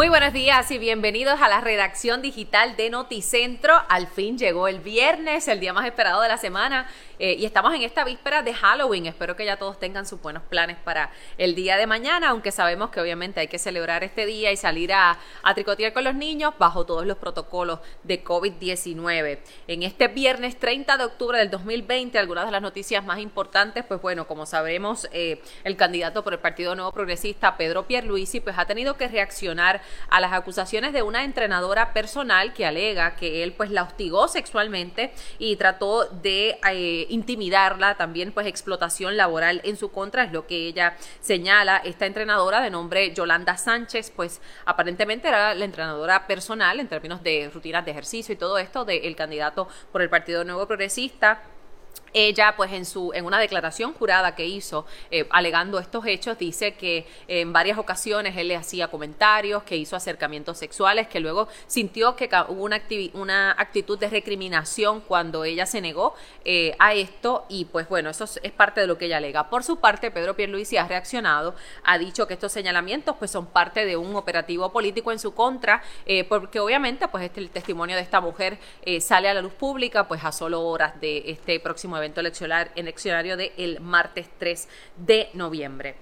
Muy buenos días y bienvenidos a la redacción digital de Noticentro. Al fin llegó el viernes, el día más esperado de la semana, eh, y estamos en esta víspera de Halloween. Espero que ya todos tengan sus buenos planes para el día de mañana, aunque sabemos que obviamente hay que celebrar este día y salir a, tricotear con los niños bajo todos los protocolos de COVID-19. En este viernes 30 de octubre del 2020, algunas de las noticias más importantes, pues bueno, como sabremos, eh, el candidato por el Partido Nuevo Progresista, Pedro Pierluisi, pues ha tenido que reaccionar a las acusaciones de una entrenadora personal que alega que él pues la hostigó sexualmente y trató de eh, intimidarla, también pues explotación laboral en su contra, es lo que ella señala. Esta entrenadora de nombre Yolanda Sánchez, pues aparentemente era la entrenadora personal en términos de rutinas de ejercicio y todo esto del candidato por el Partido Nuevo Progresista ella, pues en su en una declaración jurada que hizo eh, alegando estos hechos, dice que en varias ocasiones él le hacía comentarios, que hizo acercamientos sexuales, que luego sintió que hubo una, una actitud de recriminación cuando ella se negó eh, a esto y pues bueno, eso es parte de lo que ella alega. Por su parte, Pedro Pierluisi ha reaccionado, ha dicho que estos señalamientos pues son parte de un operativo político en su contra, eh, porque obviamente pues este el testimonio de esta mujer sale a la luz pública pues a solo horas de este próximo evento eleccionario del martes 3 de noviembre.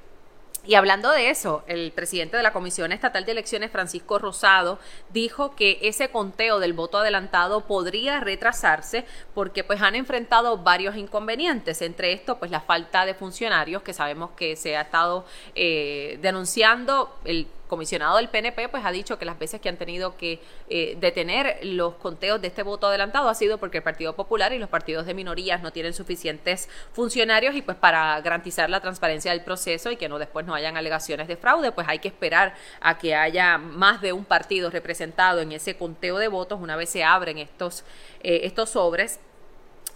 Y hablando de eso, el presidente de la Comisión Estatal de Elecciones, Francisco Rosado, dijo que ese conteo del voto adelantado podría retrasarse porque pues han enfrentado varios inconvenientes, entre estos pues la falta de funcionarios que sabemos que se ha estado eh, denunciando el comisionado del PNP pues ha dicho que las veces que han tenido que eh, detener los conteos de este voto adelantado ha sido porque el Partido Popular y los partidos de minorías no tienen suficientes funcionarios y pues para garantizar la transparencia del proceso y que no después no hayan alegaciones de fraude, pues hay que esperar a que haya más de un partido representado en ese conteo de votos una vez se abren estos, eh, estos sobres.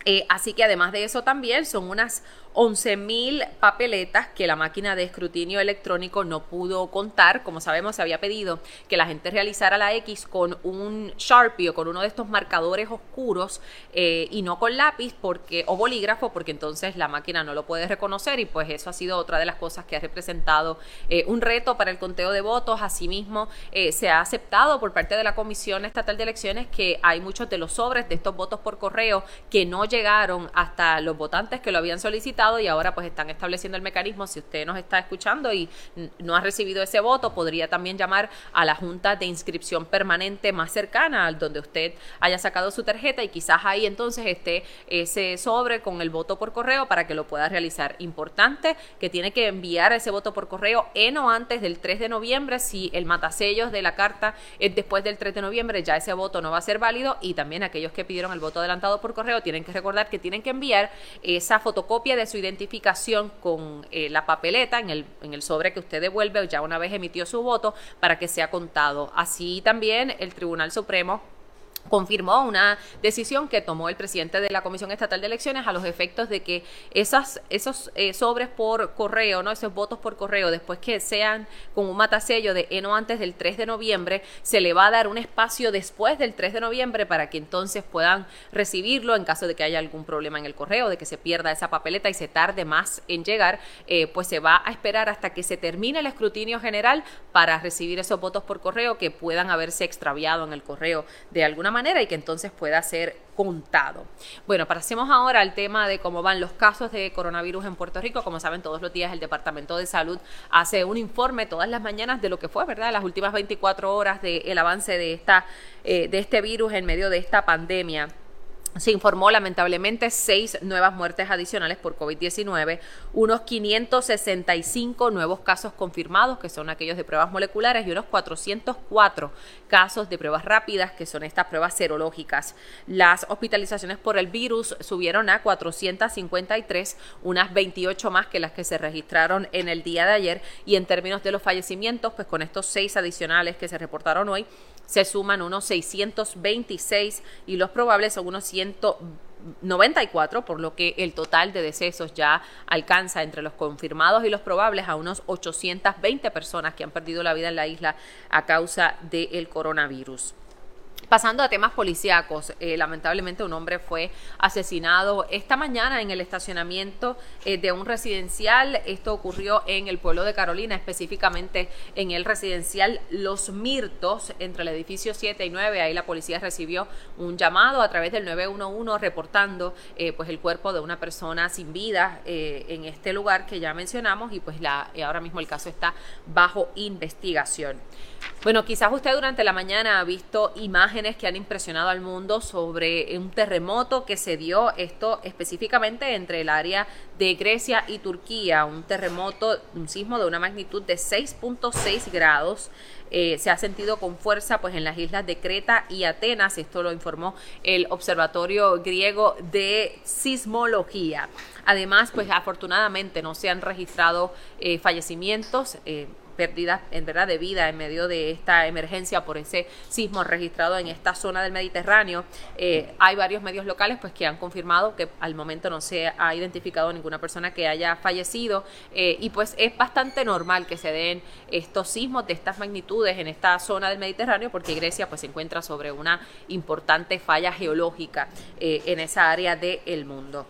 Eh, así que además de eso también son unas 11.000 papeletas que la máquina de escrutinio electrónico no pudo contar. Como sabemos, se había pedido que la gente realizara la X con un Sharpie o con uno de estos marcadores oscuros eh, y no con lápiz porque o bolígrafo, porque entonces la máquina no lo puede reconocer y pues eso ha sido otra de las cosas que ha representado eh, un reto para el conteo de votos. Asimismo, se ha aceptado por parte de la Comisión Estatal de Elecciones que hay muchos de los sobres de estos votos por correo que no llegaron hasta los votantes que lo habían solicitado y ahora pues están estableciendo el mecanismo. Si usted nos está escuchando y no ha recibido ese voto, podría también llamar a la Junta de Inscripción Permanente más cercana, al donde usted haya sacado su tarjeta y quizás ahí entonces esté ese sobre con el voto por correo para que lo pueda realizar. Importante que tiene que enviar ese voto por correo en o antes del 3 de noviembre. Si el matasellos de la carta es después del 3 de noviembre, ya ese voto no va a ser válido y también aquellos que pidieron el voto adelantado por correo tienen que recordar que tienen que enviar esa fotocopia de su identificación con eh, la papeleta en el, en el sobre que usted devuelve ya una vez emitió su voto para que sea contado. Así también el Tribunal Supremo confirmó una decisión que tomó el presidente de la Comisión Estatal de Elecciones a los efectos de que esas, esos eh, sobres por correo, ¿no? esos votos por correo, después que sean con un matasello de ENO antes del 3 de noviembre, se le va a dar un espacio después del 3 de noviembre para que entonces puedan recibirlo en caso de que haya algún problema en el correo, de que se pierda esa papeleta y se tarde más en llegar, eh, pues se va a esperar hasta que se termine el escrutinio general para recibir esos votos por correo que puedan haberse extraviado en el correo de alguna manera y que entonces pueda ser contado. Bueno, pasemos ahora al tema de cómo van los casos de coronavirus en Puerto Rico. Como saben, todos los días el Departamento de Salud hace un informe todas las mañanas de lo que fue, ¿verdad? Las últimas 24 horas del avance de, esta, eh, de este virus en medio de esta pandemia. Se informó lamentablemente seis nuevas muertes adicionales por COVID-19, unos 565 nuevos casos confirmados, que son aquellos de pruebas moleculares, y unos 404 casos de pruebas rápidas, que son estas pruebas serológicas. Las hospitalizaciones por el virus subieron a 453, unas 28 más que las que se registraron en el día de ayer. Y en términos de los fallecimientos, pues con estos seis adicionales que se reportaron hoy, se suman unos 626 y los probables son unos 194, por lo que el total de decesos ya alcanza entre los confirmados y los probables a unos 820 personas que han perdido la vida en la isla a causa del coronavirus. Pasando a temas policíacos, eh, lamentablemente un hombre fue asesinado esta mañana en el estacionamiento eh, de un residencial. Esto ocurrió en el pueblo de Carolina, específicamente en el residencial Los Mirtos, entre el edificio 7 y 9. Ahí la policía recibió un llamado a través del 911 reportando eh, pues el cuerpo de una persona sin vida en este lugar que ya mencionamos y pues ahora mismo el caso está bajo investigación. Bueno, quizás usted durante la mañana ha visto imágenes que han impresionado al mundo sobre un terremoto que se dio, esto específicamente entre el área de Grecia y Turquía, un terremoto, un sismo de una magnitud de 6.6 grados. Eh, se ha sentido con fuerza pues en las islas de Creta y Atenas, esto lo informó el Observatorio Griego de Sismología. Además, pues afortunadamente no se han registrado eh, fallecimientos. Eh, pérdidas en verdad de vida en medio de esta emergencia por ese sismo registrado en esta zona del Mediterráneo. Eh, hay varios medios locales pues que han confirmado que al momento no se ha identificado ninguna persona que haya fallecido eh, y pues es bastante normal que se den estos sismos de estas magnitudes en esta zona del Mediterráneo porque Grecia pues se encuentra sobre una importante falla geológica eh, en esa área del mundo.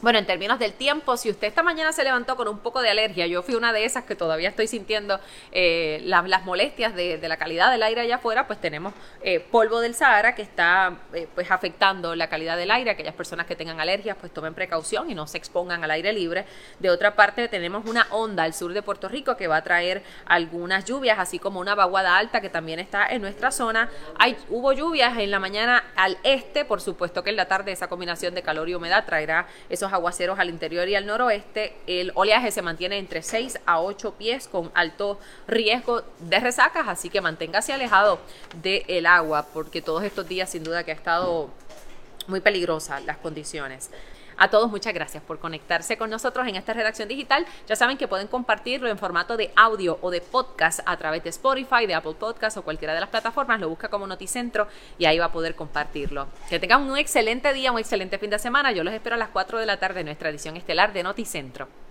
Bueno, en términos del tiempo, si usted esta mañana se levantó con un poco de alergia, yo fui una de esas que todavía estoy sintiendo eh, las, molestias de, la calidad del aire allá afuera, pues tenemos eh, polvo del Sahara que está eh, pues afectando la calidad del aire. Aquellas personas que tengan alergias, pues tomen precaución y no se expongan al aire libre. De otra parte, tenemos una onda al sur de Puerto Rico que va a traer algunas lluvias, así como una vaguada alta que también está en nuestra zona. Hay, hubo lluvias en la mañana al este, por supuesto que en la tarde esa combinación de calor y humedad traerá esos aguaceros al interior y al noroeste. El oleaje se mantiene entre 6 a 8 pies con alto riesgo de resacas, así que manténgase alejado del agua porque todos estos días sin duda que ha estado muy peligrosa las condiciones. A todos muchas gracias por conectarse con nosotros en esta redacción digital. Ya saben que pueden compartirlo en formato de audio o de podcast a través de Spotify, de Apple Podcast o cualquiera de las plataformas. Lo busca como Noticentro y ahí va a poder compartirlo. Que tengan un excelente día, un excelente fin de semana. Yo los espero a las 4 de la tarde en nuestra edición estelar de Noticentro.